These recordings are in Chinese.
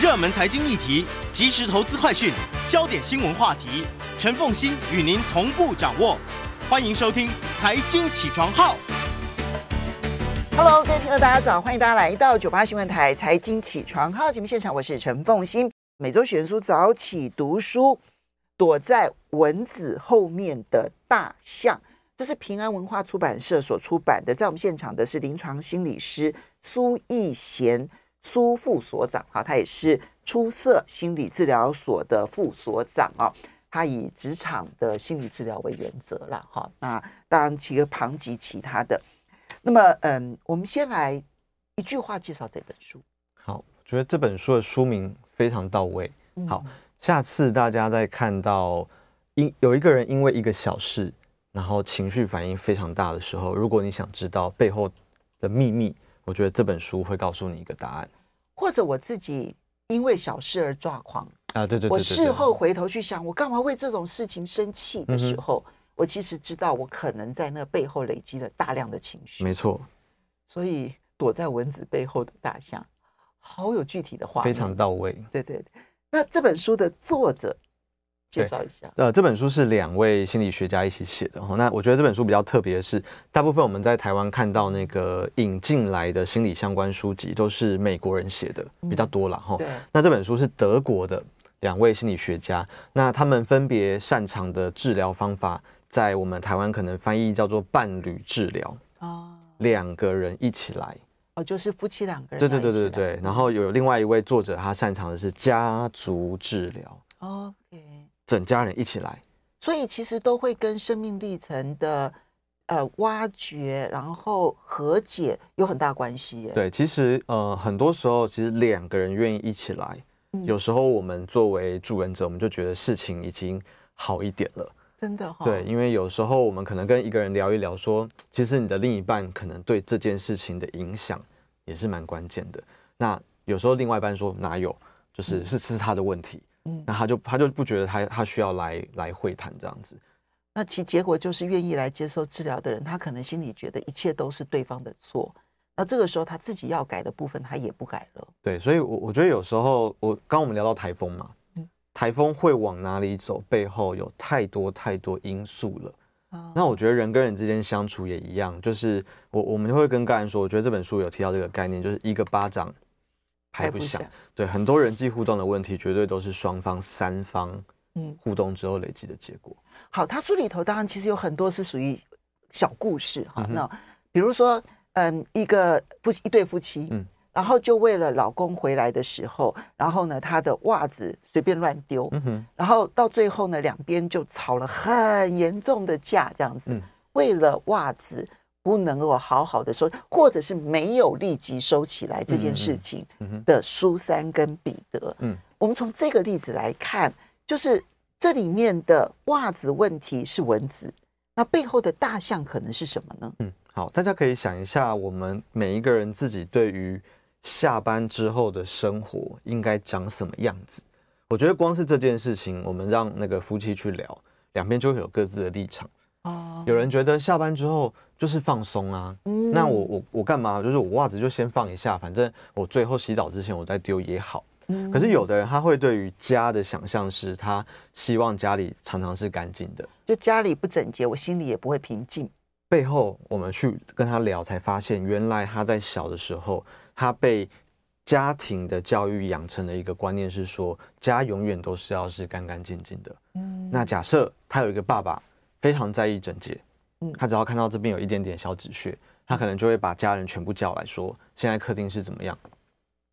热门财经议题、即时投资快讯、焦点新闻话题，陈凤欣与您同步掌握。欢迎收听《财经起床号》。Hello，各位听众，大家早！欢迎大家来到九八新闻台《财经起床号》节目现场，我是陈凤欣。每周选书早起读书，躲在蚊子后面的大象。这是平安文化出版社所出版的，在我们现场的是临床心理师苏奕贤苏副所长，哈，他也是出色心理治疗所的副所长啊，他以职场的心理治疗为原则了，哈，那当然其个旁及其他的，那么嗯，我们先来一句话介绍这本书。好，我觉得这本书的书名非常到位。好，下次大家再看到因有一个人因为一个小事。然后情绪反应非常大的时候，如果你想知道背后的秘密，我觉得这本书会告诉你一个答案。或者我自己因为小事而抓狂啊，对对，对，对，对，我事后回头去想，我干嘛为这种事情生气的时候，嗯、我其实知道我可能在那背后累积了大量的情绪。没错，所以躲在蚊子背后的大象，好有具体的话，非常到位。对对对，那这本书的作者。介绍一下，呃，这本书是两位心理学家一起写的。那我觉得这本书比较特别的是，大部分我们在台湾看到那个引进来的心理相关书籍都是美国人写的比较多了哈。对。那这本书是德国的两位心理学家，那他们分别擅长的治疗方法，在我们台湾可能翻译叫做伴侣治疗。哦。两个人一起来。哦，就是夫妻两个人。对对对对对。然后有另外一位作者，他擅长的是家族治疗。OK。整家人一起来，所以其实都会跟生命历程的呃挖掘，然后和解有很大关系耶。对，其实呃很多时候，其实两个人愿意一起来，嗯、有时候我们作为助人者，我们就觉得事情已经好一点了。真的哈、哦。对，因为有时候我们可能跟一个人聊一聊说，说其实你的另一半可能对这件事情的影响也是蛮关键的。那有时候另外一半说哪有，就是、嗯、是是他的问题。嗯，那他就他就不觉得他他需要来来会谈这样子，那其结果就是愿意来接受治疗的人，他可能心里觉得一切都是对方的错，那这个时候他自己要改的部分他也不改了。对，所以我我觉得有时候我刚刚我们聊到台风嘛，嗯，台风会往哪里走，背后有太多太多因素了。哦，那我觉得人跟人之间相处也一样，就是我我们就会跟个案说，我觉得这本书有提到这个概念，就是一个巴掌。拍不响，对，很多人际互动的问题，绝对都是双方、三方嗯互动之后累积的结果。嗯、好，他书里头当然其实有很多是属于小故事哈。那比如说，嗯，一个夫妻一对夫妻，嗯，然后就为了老公回来的时候，然后呢，他的袜子随便乱丢，嗯哼，然后到最后呢，两边就吵了很严重的架，这样子，嗯、为了袜子。不能够好好的收，或者是没有立即收起来这件事情的苏珊跟彼得。嗯，我们从这个例子来看，就是这里面的袜子问题是蚊子，那背后的大象可能是什么呢？嗯，好，大家可以想一下，我们每一个人自己对于下班之后的生活应该长什么样子？我觉得光是这件事情，我们让那个夫妻去聊，两边就会有各自的立场。哦，有人觉得下班之后。就是放松啊，嗯、那我我我干嘛？就是我袜子就先放一下，反正我最后洗澡之前我再丢也好。嗯、可是有的人他会对于家的想象是，他希望家里常常是干净的，就家里不整洁，我心里也不会平静。背后我们去跟他聊，才发现原来他在小的时候，他被家庭的教育养成了一个观念，是说家永远都是要是干干净净的。嗯，那假设他有一个爸爸非常在意整洁。嗯他只要看到这边有一点点小纸屑，他可能就会把家人全部叫来说：“现在客厅是怎么样？”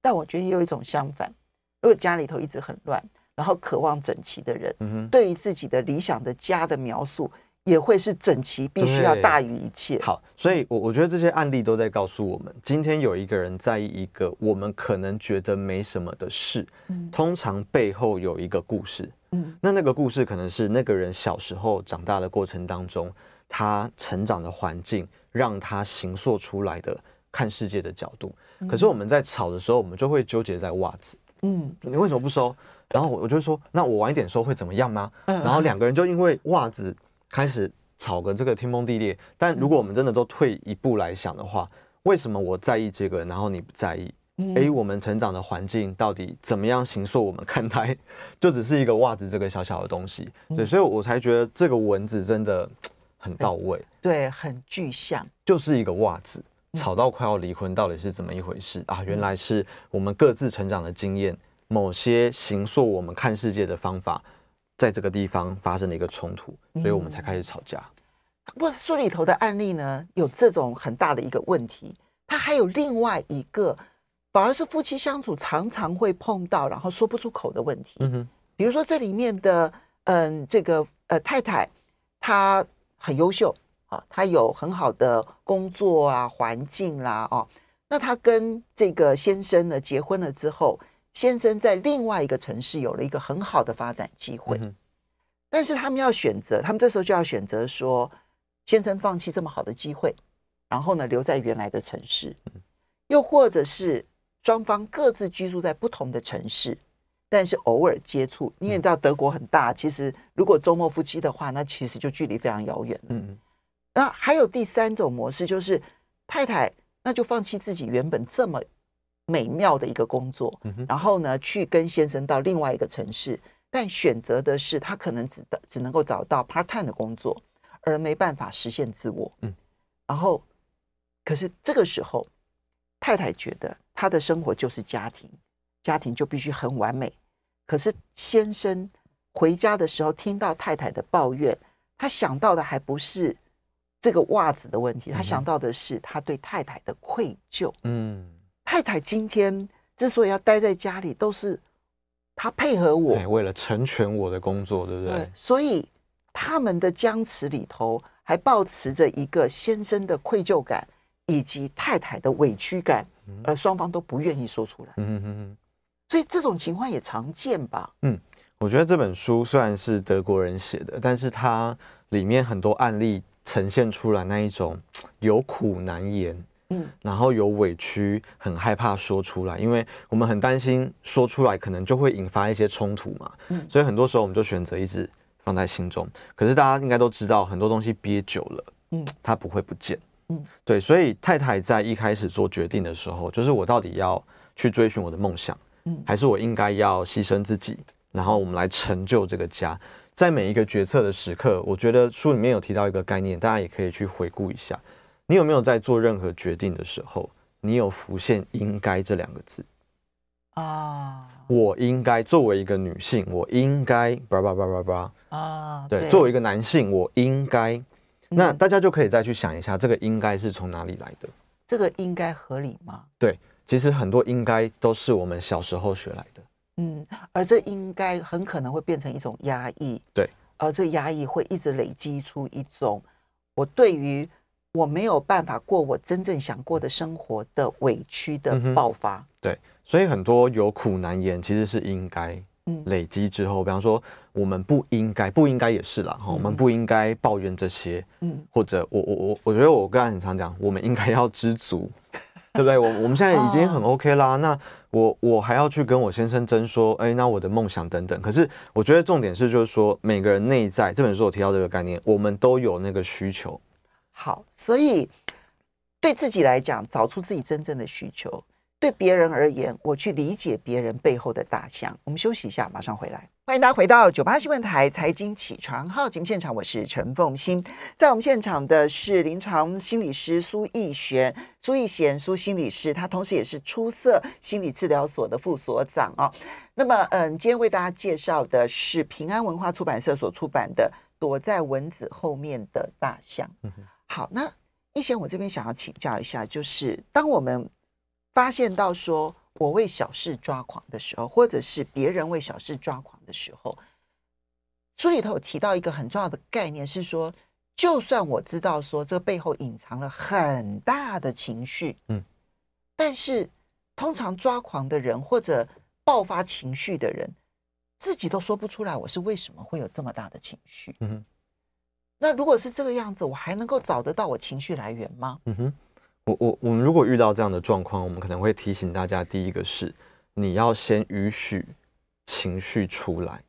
但我觉得也有一种相反，如果家里头一直很乱，然后渴望整齐的人，对于自己的理想的家的描述也会是整齐，必须要大于一切。好，所以，我我觉得这些案例都在告诉我们，今天有一个人在意一个我们可能觉得没什么的事，嗯，通常背后有一个故事，嗯，那那个故事可能是那个人小时候长大的过程当中，他成长的环境让他形塑出来的看世界的角度。可是我们在吵的时候，我们就会纠结在袜子，嗯，你为什么不收？然后我我就说，那我晚一点收会怎么样吗？然后两个人就因为袜子。开始吵个这个天崩地裂，但如果我们真的都退一步来想的话，为什么我在意这个，然后你不在意？哎，我们成长的环境到底怎么样形塑我们看待，就只是一个袜子这个小小的东西，对，所以我才觉得这个文字真的很到位，对，很具象，就是一个袜子，吵到快要离婚，到底是怎么一回事啊？原来是我们各自成长的经验，某些形塑我们看世界的方法。在这个地方发生了一个冲突，所以我们才开始吵架。嗯、不过书里头的案例呢，有这种很大的一个问题，它还有另外一个，反而是夫妻相处常常会碰到，然后说不出口的问题。嗯哼，比如说这里面的，嗯，这个呃太太，她很优秀啊，她有很好的工作啊，环境啦，哦，那她跟这个先生呢结婚了之后。先生在另外一个城市有了一个很好的发展机会，但是他们要选择，他们这时候就要选择说，先生放弃这么好的机会，然后呢留在原来的城市，又或者是双方各自居住在不同的城市，但是偶尔接触，因为你知道德国很大，其实如果周末夫妻的话，那其实就距离非常遥远嗯。嗯，那还有第三种模式，就是太太那就放弃自己原本这么。美妙的一个工作，然后呢，去跟先生到另外一个城市，但选择的是他可能只只能够找到 part time 的工作，而没办法实现自我。嗯，然后，可是这个时候，太太觉得他的生活就是家庭，家庭就必须很完美。可是先生回家的时候听到太太的抱怨，他想到的还不是这个袜子的问题，他想到的是他对太太的愧疚。嗯。太太今天之所以要待在家里，都是他配合我，为了成全我的工作，对不对？对，所以他们的僵持里头，还抱持着一个先生的愧疚感以及太太的委屈感，而双方都不愿意说出来。嗯嗯，所以这种情况也常见吧？嗯，我觉得这本书虽然是德国人写的，但是它里面很多案例呈现出来那一种有苦难言。嗯，然后有委屈，很害怕说出来，因为我们很担心说出来可能就会引发一些冲突嘛。嗯，所以很多时候我们就选择一直放在心中。可是大家应该都知道，很多东西憋久了，嗯，它不会不见。嗯，对，所以太太在一开始做决定的时候，就是我到底要去追寻我的梦想，嗯，还是我应该要牺牲自己，然后我们来成就这个家。在每一个决策的时刻，我觉得书里面有提到一个概念，大家也可以去回顾一下。你有没有在做任何决定的时候，你有浮现“应该”这两个字啊？我应该作为一个女性，我应该叭叭叭叭叭啊。对，作为一个男性，我应该。那大家就可以再去想一下，这个“应该”是从哪里来的？这个应该合理吗？对，其实很多“应该”都是我们小时候学来的。嗯，而这应该很可能会变成一种压抑。对，而这压抑会一直累积出一种我对于。我没有办法过我真正想过的生活的委屈的爆发。嗯，对，所以很多有苦难言其实是应该，累积之后，比方说我们不应该，不应该也是啦，哈，我们不应该抱怨这些，嗯，或者我我我我觉得我刚才很常讲，我们应该要知足，对不对？我我们现在已经很 OK 啦，那我我还要去跟我先生争说，哎，那我的梦想等等，可是我觉得重点是就是说每个人内在这本书我提到这个概念，我们都有那个需求。好，所以对自己来讲，找出自己真正的需求；对别人而言，我去理解别人背后的大象。我们休息一下，马上回来。欢迎大家回到九八新闻台财经起床号节目现场，我是陈凤欣。在我们现场的是临床心理师苏逸璇，苏逸贤苏心理师，他同时也是出色心理治疗所的副所长哦。那么，嗯，今天为大家介绍的是平安文化出版社所出版的《躲在蚊子后面的大象》。嗯好，那逸贤，我这边想要请教一下，就是当我们发现到说我为小事抓狂的时候，或者是别人为小事抓狂的时候，书里头有提到一个很重要的概念，是说就算我知道说这背后隐藏了很大的情绪，嗯，但是通常抓狂的人或者爆发情绪的人，自己都说不出来我是为什么会有这么大的情绪。嗯哼，那如果是这个样子，我还能够找得到我情绪来源吗？嗯哼，我我我们如果遇到这样的状况，我们可能会提醒大家，第一个是你要先允许情绪出来。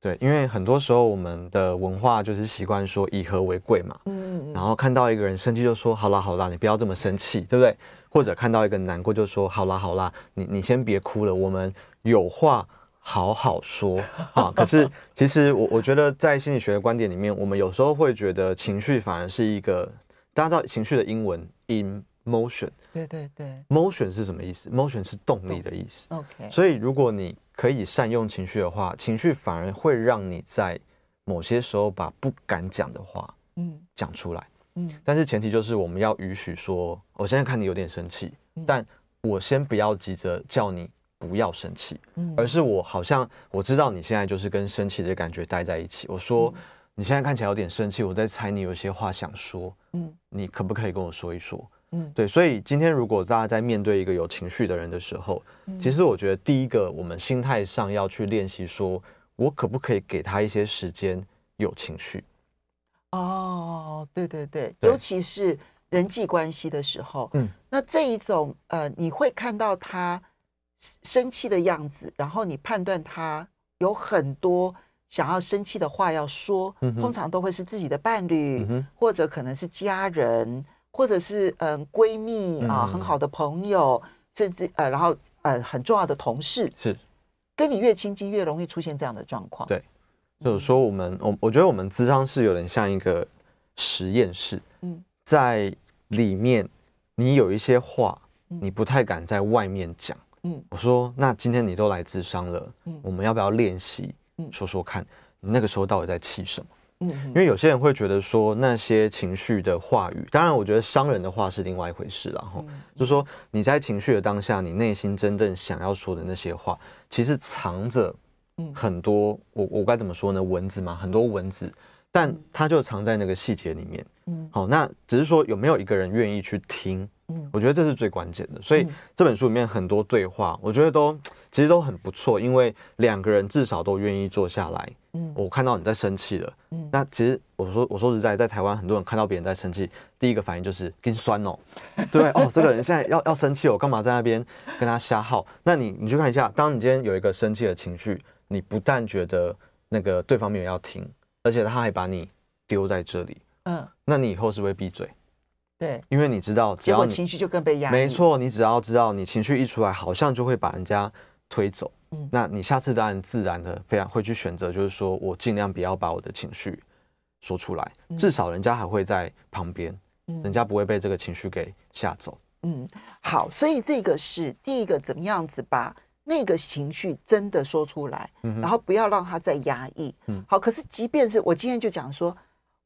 对，因为很多时候我们的文化就是习惯说以和为贵嘛，嗯，然后看到一个人生气就说好啦好啦，你不要这么生气，对不对？或者看到一个难过就说好啦好啦，你你先别哭了，我们有话好好说啊。可是其实我我觉得在心理学的观点里面，我们有时候会觉得情绪反而是一个，大家知道情绪的英文 emotion，对对对，motion 是什么意思？motion 是动力的意思。OK，所以如果你可以善用情绪的话，情绪反而会让你在某些时候把不敢讲的话，嗯，讲出来，嗯。但是前提就是我们要允许说，我现在看你有点生气，但我先不要急着叫你不要生气，嗯，而是我好像我知道你现在就是跟生气的感觉待在一起。我说你现在看起来有点生气，我在猜你有些话想说，嗯，你可不可以跟我说一说？嗯，对，所以今天如果大家在面对一个有情绪的人的时候，嗯、其实我觉得第一个，我们心态上要去练习，说我可不可以给他一些时间有情绪？哦，对对对，对尤其是人际关系的时候，嗯，那这一种呃，你会看到他生气的样子，然后你判断他有很多想要生气的话要说，通常都会是自己的伴侣，嗯、或者可能是家人。或者是嗯闺蜜啊，很好的朋友，甚至呃，然后呃很重要的同事，是。跟你越亲近，越容易出现这样的状况。对，就是说我们我我觉得我们咨商室有点像一个实验室，嗯，在里面你有一些话你不太敢在外面讲，嗯，我说那今天你都来咨商了，嗯，我们要不要练习说说看，你那个时候到底在气什么？嗯，因为有些人会觉得说那些情绪的话语，当然我觉得伤人的话是另外一回事，了哈。就是说你在情绪的当下，你内心真正想要说的那些话，其实藏着很多，我我该怎么说呢？文字嘛，很多文字，但它就藏在那个细节里面。嗯，好，那只是说有没有一个人愿意去听？嗯，我觉得这是最关键的。所以这本书里面很多对话，我觉得都其实都很不错，因为两个人至少都愿意坐下来。嗯，我看到你在生气了。嗯，那其实我说我说实在，在台湾很多人看到别人在生气，第一个反应就是跟酸哦，对哦，这个人现在要要生气，我干嘛在那边跟他瞎耗？那你你去看一下，当你今天有一个生气的情绪，你不但觉得那个对方没有要听，而且他还把你丢在这里。嗯，那你以后是不是会闭嘴？对，因为你知道，结果情绪就更被压抑。没错，你只要知道，你情绪一出来，好像就会把人家推走。嗯，那你下次当然自然的非常会去选择，就是说我尽量不要把我的情绪说出来，至少人家还会在旁边，人家不会被这个情绪给吓走。嗯，好，所以这个是第一个，怎么样子把那个情绪真的说出来，然后不要让他再压抑。嗯，好，可是即便是我今天就讲说。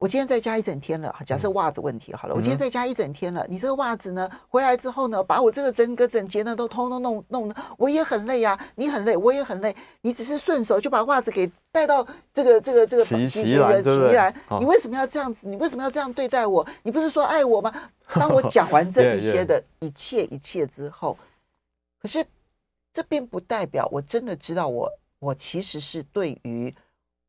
我今天在家一整天了，假设袜子问题好了，我今天在家一整天了，你这个袜子呢，回来之后呢，把我这个整个整洁呢都通通弄弄的，我也很累呀，你很累，我也很累，你只是顺手就把袜子给带到这个这个这个洗洗洗的洗衣篮，你为什么要这样子？你为什么要这样对待我？你不是说爱我吗？当我 讲完这一些的一切一切之后，可是这并不代表我真的知道我我其实是对于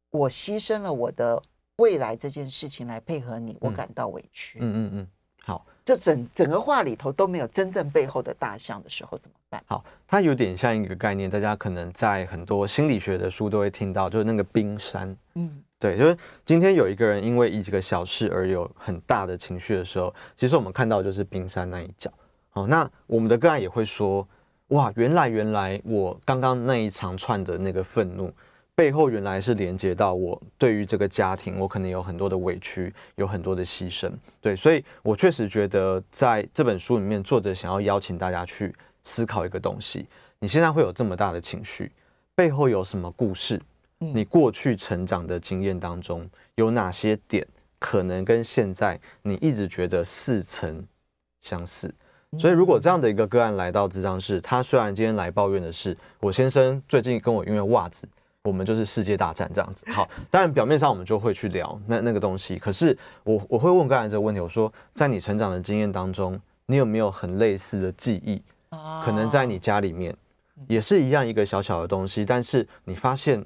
我牺牲了我的。未来这件事情来配合你，我感到委屈。嗯嗯嗯，好，这整整个话里头都没有真正背后的大象的时候怎么办？好，它有点像一个概念，大家可能在很多心理学的书都会听到，就是那个冰山。嗯，对，就是今天有一个人因为一几个小事而有很大的情绪的时候，其实我们看到就是冰山那一角。好，那我们的个案也会说，哇，原来原来我刚刚那一长串的那个愤怒。背后原来是连接到我对于这个家庭，我可能有很多的委屈，有很多的牺牲。对，所以我确实觉得在这本书里面，作者想要邀请大家去思考一个东西：你现在会有这么大的情绪，背后有什么故事？你过去成长的经验当中，有哪些点可能跟现在你一直觉得似曾相似？所以，如果这样的一个个案来到咨商室，他虽然今天来抱怨的是我先生最近跟我因为袜子。我们就是世界大战这样子。好，当然表面上我们就会去聊那那个东西，可是我我会问个案这个问题，我说在你成长的经验当中，你有没有很类似的记忆？可能在你家里面也是一样一个小小的东西，但是你发现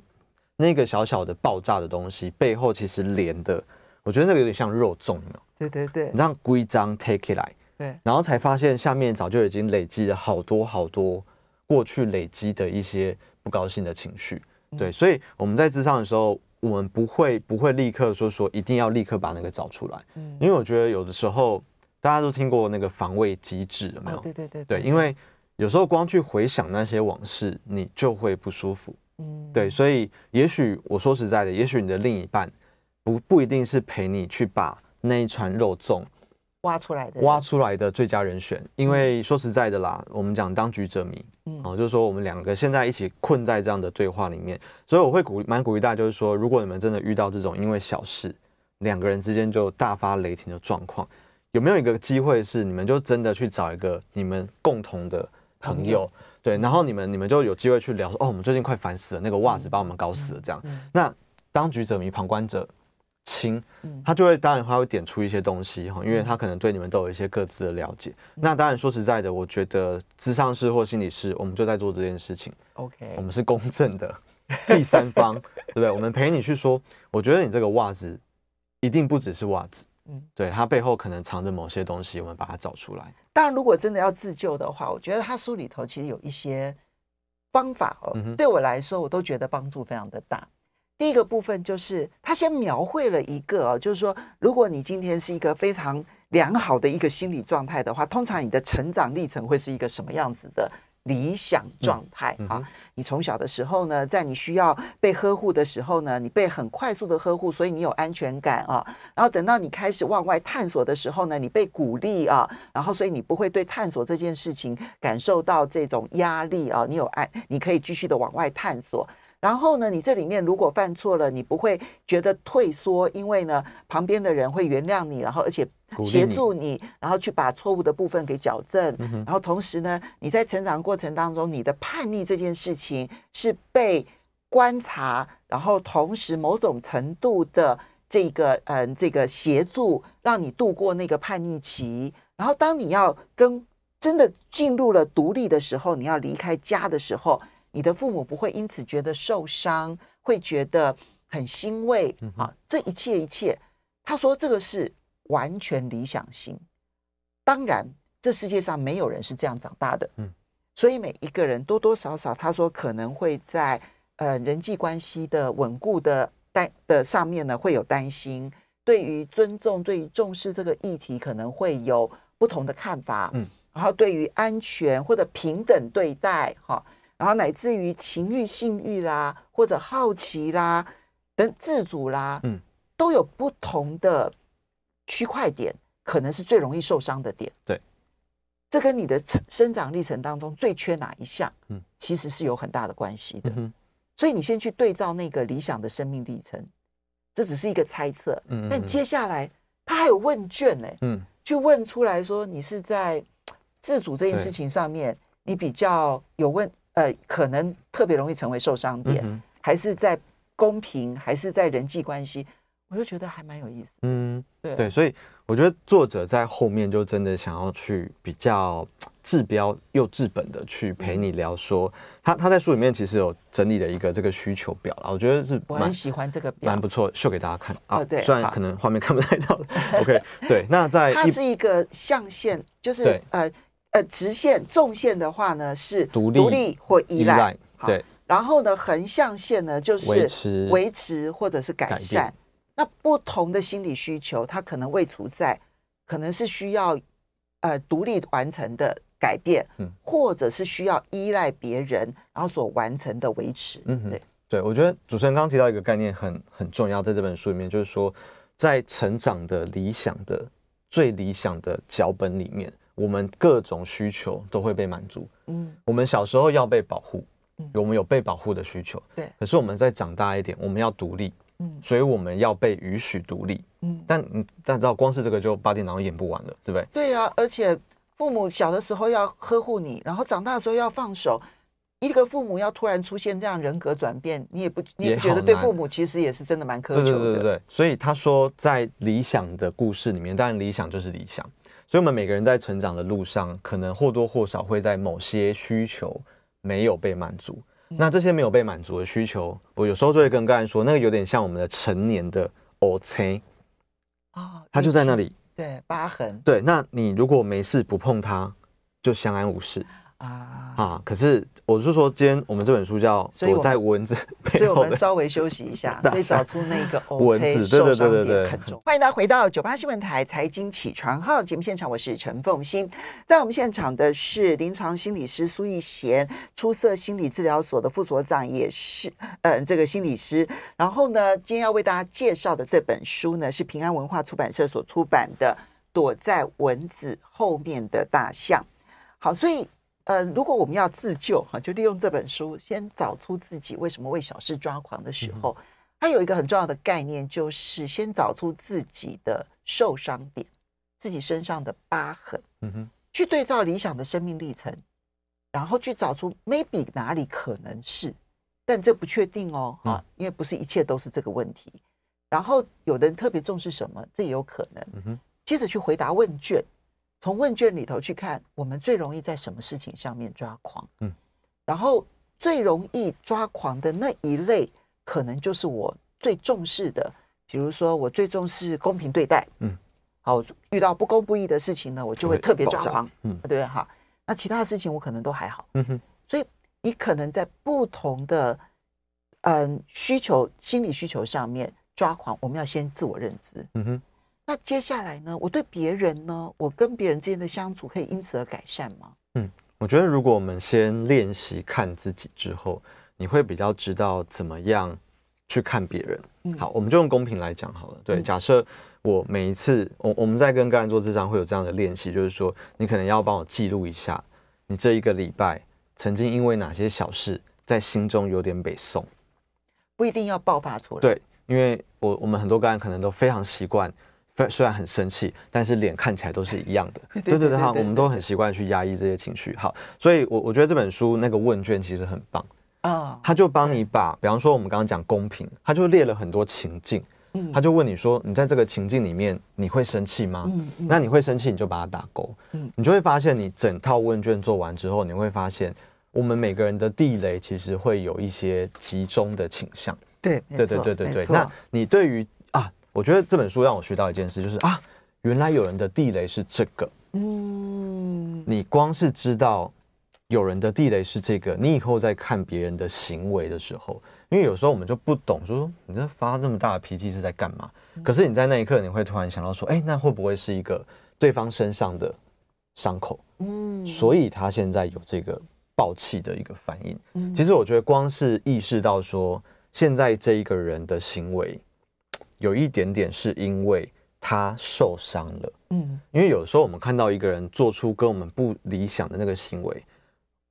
那个小小的爆炸的东西背后其实连的，我觉得那个有点像肉粽，有没有？对对对，你让规章 take 起来，对，然后才发现下面早就已经累积了好多好多过去累积的一些不高兴的情绪，对，所以我们在智商的时候，我们不会不会立刻说说一定要立刻把那个找出来，嗯，因为我觉得有的时候。大家都听过那个防卫机制有没有？对对对对，因为有时候光去回想那些往事，你就会不舒服。嗯，对，所以也许我说实在的，也许你的另一半不不一定是陪你去把那一串肉粽挖出来的，挖出来的最佳人选。因为说实在的啦，我们讲当局者迷，嗯，哦，就是说我们两个现在一起困在这样的对话里面，所以我会鼓蛮鼓励大家，就是说，如果你们真的遇到这种因为小事两个人之间就大发雷霆的状况。有没有一个机会是你们就真的去找一个你们共同的朋友，对，然后你们你们就有机会去聊说，哦，我们最近快烦死了，那个袜子把我们搞死了，这样。那当局者迷，旁观者清，他就会当然他会点出一些东西哈，因为他可能对你们都有一些各自的了解。那当然说实在的，我觉得咨商师或心理师，我们就在做这件事情。OK，我们是公正的 第三方，对不对？我们陪你去说，我觉得你这个袜子一定不只是袜子。嗯，对，它背后可能藏着某些东西，我们把它找出来。当然，如果真的要自救的话，我觉得他书里头其实有一些方法哦。对我来说，我都觉得帮助非常的大。第一个部分就是他先描绘了一个哦，就是说，如果你今天是一个非常良好的一个心理状态的话，通常你的成长历程会是一个什么样子的？理想状态啊！你从小的时候呢，在你需要被呵护的时候呢，你被很快速的呵护，所以你有安全感啊。然后等到你开始往外探索的时候呢，你被鼓励啊，然后所以你不会对探索这件事情感受到这种压力啊。你有爱，你可以继续的往外探索。然后呢，你这里面如果犯错了，你不会觉得退缩，因为呢，旁边的人会原谅你，然后而且协助你，然后去把错误的部分给矫正。然后同时呢，你在成长过程当中，你的叛逆这件事情是被观察，然后同时某种程度的这个嗯这个协助，让你度过那个叛逆期。然后当你要跟真的进入了独立的时候，你要离开家的时候。你的父母不会因此觉得受伤，会觉得很欣慰啊！这一切一切，他说这个是完全理想型。当然，这世界上没有人是这样长大的，嗯，所以每一个人多多少少，他说可能会在呃人际关系的稳固的担的上面呢会有担心，对于尊重、对于重视这个议题，可能会有不同的看法，嗯，然后对于安全或者平等对待，哈。然后乃至于情欲、性欲啦，或者好奇啦，等自主啦，嗯，都有不同的区块点，可能是最容易受伤的点。对，这跟你的成生长历程当中最缺哪一项，嗯，其实是有很大的关系的。嗯，所以你先去对照那个理想的生命历程，这只是一个猜测。嗯，但接下来他还有问卷呢，嗯，去问出来说你是在自主这件事情上面，你比较有问。呃，可能特别容易成为受伤点，嗯、还是在公平，还是在人际关系，我就觉得还蛮有意思。嗯，对对，所以我觉得作者在后面就真的想要去比较治标又治本的去陪你聊说，他他在书里面其实有整理了一个这个需求表了，我觉得是我很喜欢这个表，蛮不错，秀给大家看啊。哦、对，虽然可能画面看不太到，OK，对，那在 它是一个象限，就是呃。呃，直线、纵线的话呢是独立、独立或依赖，依赖对。然后呢，横向线呢就是维持、维持或者是改善。改那不同的心理需求，它可能位处在，可能是需要呃独立完成的改变，嗯，或者是需要依赖别人然后所完成的维持。嗯，对，对我觉得主持人刚刚提到一个概念很很重要，在这本书里面就是说，在成长的理想的最理想的脚本里面。我们各种需求都会被满足。嗯，我们小时候要被保护，嗯，我们有被保护的需求。对，可是我们再长大一点，我们要独立。嗯，所以我们要被允许独立。嗯，但嗯，但知道光是这个就八点档演不完了，对不对？对啊，而且父母小的时候要呵护你，然后长大的时候要放手，一个父母要突然出现这样人格转变，你也不你也不觉得对父母其实也是真的蛮苛求的。对对对对对。所以他说，在理想的故事里面，当然理想就是理想。所以，我们每个人在成长的路上，可能或多或少会在某些需求没有被满足。嗯、那这些没有被满足的需求，我有时候就会跟个人说，那个有点像我们的成年的 O C 啊，它就在那里，对，疤痕。对，那你如果没事不碰它，就相安无事。啊啊！可是我是说，今天我们这本书叫《躲在蚊子背后》，所以我们稍微休息一下，所以找出那个 蚊子，对对对对对，很重。欢迎大家回到九八新闻台财经起床号节目现场，我是陈凤欣，在我们现场的是临床心理师苏逸贤，出色心理治疗所的副所长，也是呃这个心理师。然后呢，今天要为大家介绍的这本书呢，是平安文化出版社所出版的《躲在蚊子后面的大象》。好，所以。呃，如果我们要自救哈，就利用这本书，先找出自己为什么为小事抓狂的时候，它有一个很重要的概念，就是先找出自己的受伤点，自己身上的疤痕，嗯哼，去对照理想的生命历程，然后去找出 maybe 哪里可能是，但这不确定哦，哈，因为不是一切都是这个问题。然后有的人特别重视什么，这也有可能，嗯哼，接着去回答问卷。从问卷里头去看，我们最容易在什么事情上面抓狂？嗯，然后最容易抓狂的那一类，可能就是我最重视的。比如说，我最重视公平对待。嗯，好，遇到不公不义的事情呢，我就会特别抓狂。嗯，对，哈。那其他的事情我可能都还好。嗯哼。所以你可能在不同的嗯需求、心理需求上面抓狂，我们要先自我认知。嗯哼。那接下来呢？我对别人呢？我跟别人之间的相处可以因此而改善吗？嗯，我觉得如果我们先练习看自己之后，你会比较知道怎么样去看别人。嗯，好，我们就用公平来讲好了。对，假设我每一次我我们在跟个案做智商会有这样的练习，就是说你可能要帮我记录一下，你这一个礼拜曾经因为哪些小事在心中有点北宋，不一定要爆发出来。对，因为我我们很多个案可能都非常习惯。虽然很生气，但是脸看起来都是一样的。对对对，哈，我们都很习惯去压抑这些情绪。好，所以我我觉得这本书那个问卷其实很棒啊，他就帮你把，比方说我们刚刚讲公平，他就列了很多情境，他就问你说，你在这个情境里面你会生气吗？那你会生气，你就把它打勾。嗯你就会发现，你整套问卷做完之后，你会发现，我们每个人的地雷其实会有一些集中的倾向。对对对对对对。那你对于我觉得这本书让我学到一件事，就是啊，原来有人的地雷是这个。嗯，你光是知道有人的地雷是这个，你以后在看别人的行为的时候，因为有时候我们就不懂，就说你这发那么大的脾气是在干嘛？可是你在那一刻，你会突然想到说，哎，那会不会是一个对方身上的伤口？嗯，所以他现在有这个爆气的一个反应。嗯，其实我觉得光是意识到说，现在这一个人的行为。有一点点是因为他受伤了，嗯，因为有时候我们看到一个人做出跟我们不理想的那个行为，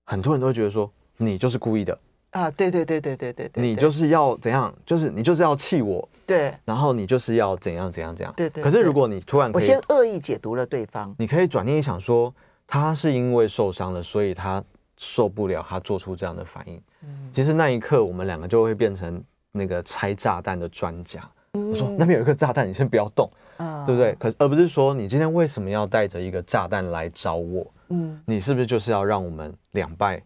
很多人都会觉得说你就是故意的。啊，对对对对对对对，你就是要怎样，就是你就是要气我，对，然后你就是要怎样怎样怎样，对对。可是如果你突然我先恶意解读了对方，你可以转念一想说，他是因为受伤了，所以他受不了，他做出这样的反应。嗯，其实那一刻我们两个就会变成那个拆炸弹的专家。我说那边有一个炸弹，你先不要动，嗯、对不对？可是而不是说你今天为什么要带着一个炸弹来找我？嗯，你是不是就是要让我们两败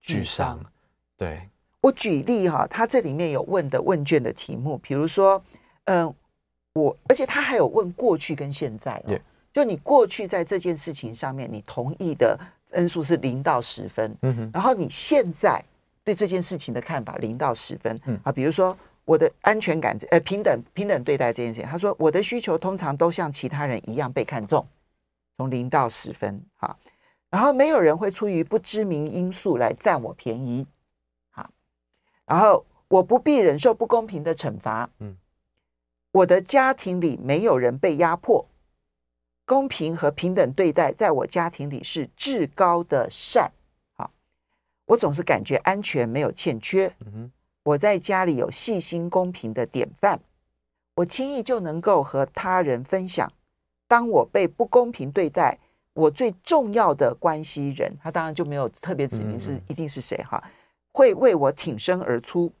俱伤？对，我举例哈，他这里面有问的问卷的题目，比如说，嗯、呃，我而且他还有问过去跟现在哦，就你过去在这件事情上面，你同意的分数是零到十分，嗯哼，然后你现在对这件事情的看法零到十分，嗯。啊，比如说。我的安全感，呃，平等平等对待这件事情，他说我的需求通常都像其他人一样被看重，从零到十分，哈，然后没有人会出于不知名因素来占我便宜，好，然后我不必忍受不公平的惩罚，嗯，我的家庭里没有人被压迫，公平和平等对待在我家庭里是至高的善，好，我总是感觉安全没有欠缺，嗯哼。我在家里有细心公平的典范，我轻易就能够和他人分享。当我被不公平对待，我最重要的关系人，他当然就没有特别指明是一定是谁哈，会为我挺身而出，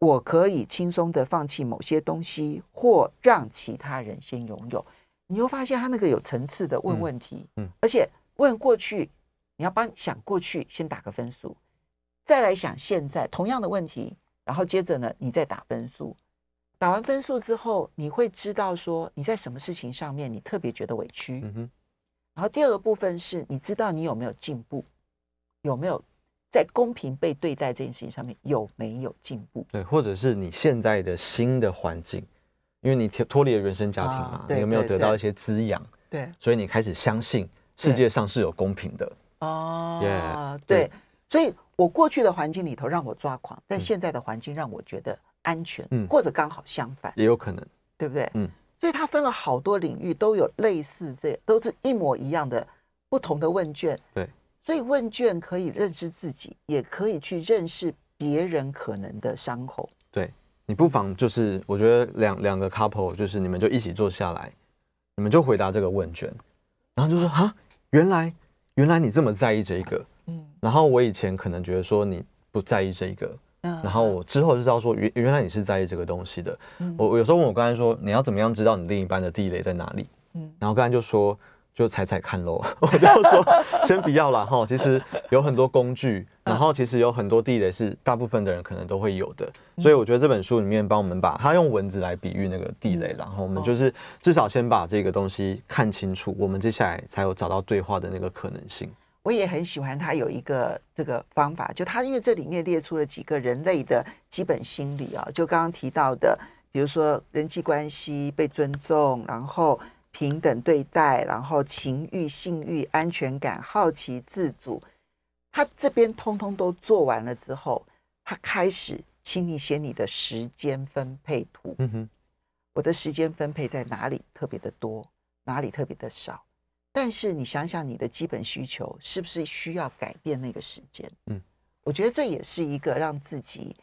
我可以轻松的放弃某些东西，或让其他人先拥有。你又发现他那个有层次的问问题，嗯，而且问过去，你要帮想过去先打个分数，再来想现在同样的问题，然后接着呢，你再打分数。打完分数之后，你会知道说你在什么事情上面你特别觉得委屈。嗯哼。然后第二个部分是你知道你有没有进步，有没有在公平被对待这件事情上面有没有进步？对，或者是你现在的新的环境，因为你脱脱离了原生家庭嘛，你有没有得到一些滋养？对，所以你开始相信世界上是有公平的。哦，对，所以我过去的环境里头让我抓狂，但现在的环境让我觉得。安全，嗯，或者刚好相反，也有可能，对不对？嗯，所以它分了好多领域，都有类似这，都是一模一样的不同的问卷。对，所以问卷可以认识自己，也可以去认识别人可能的伤口。对，你不妨就是，我觉得两两个 couple 就是你们就一起坐下来，你们就回答这个问卷，然后就说啊，原来原来你这么在意这一个，嗯，然后我以前可能觉得说你不在意这一个。然后我之后就知道说，原原来你是在意这个东西的。我我有时候问我刚才说，你要怎么样知道你另一半的地雷在哪里？然后刚才就说，就踩踩看喽。我就说，先不要了哈。其实有很多工具，然后其实有很多地雷是大部分的人可能都会有的。所以我觉得这本书里面帮我们把它用文字来比喻那个地雷，然后我们就是至少先把这个东西看清楚，我们接下来才有找到对话的那个可能性。我也很喜欢他有一个这个方法，就他因为这里面列出了几个人类的基本心理啊，就刚刚提到的，比如说人际关系被尊重，然后平等对待，然后情欲、性欲、安全感、好奇、自主，他这边通通都做完了之后，他开始，请你写你的时间分配图。嗯哼，我的时间分配在哪里特别的多，哪里特别的少。但是你想想，你的基本需求是不是需要改变那个时间？嗯，我觉得这也是一个让自己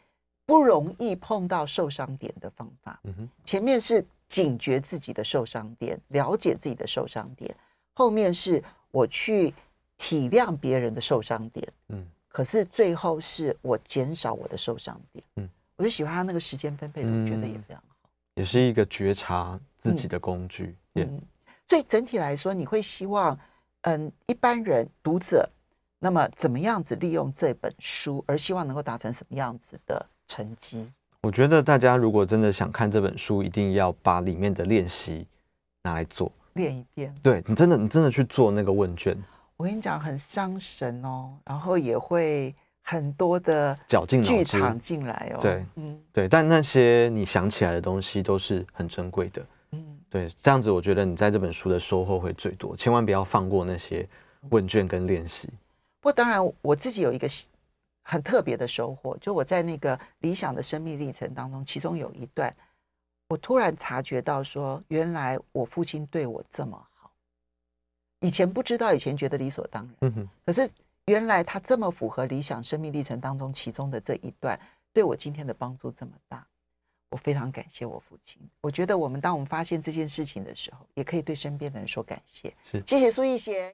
不容易碰到受伤点的方法。嗯哼，前面是警觉自己的受伤点，了解自己的受伤点，后面是我去体谅别人的受伤点。嗯，可是最后是我减少我的受伤点。嗯，我就喜欢他那个时间分配，我觉得也非常好，也是一个觉察自己的工具。嗯。嗯所以整体来说，你会希望，嗯，一般人读者，那么怎么样子利用这本书，而希望能够达成什么样子的成绩？我觉得大家如果真的想看这本书，一定要把里面的练习拿来做，练一遍。对，你真的，你真的去做那个问卷。我跟你讲，很伤神哦，然后也会很多的绞尽剧场进来哦。对，嗯，对，但那些你想起来的东西都是很珍贵的。对，这样子我觉得你在这本书的收获会最多，千万不要放过那些问卷跟练习。不过当然，我自己有一个很特别的收获，就我在那个理想的生命历程当中，其中有一段，我突然察觉到说，原来我父亲对我这么好，以前不知道，以前觉得理所当然。可是原来他这么符合理想生命历程当中其中的这一段，对我今天的帮助这么大。我非常感谢我父亲。我觉得我们当我们发现这件事情的时候，也可以对身边的人说感谢。是，谢谢苏奕贤。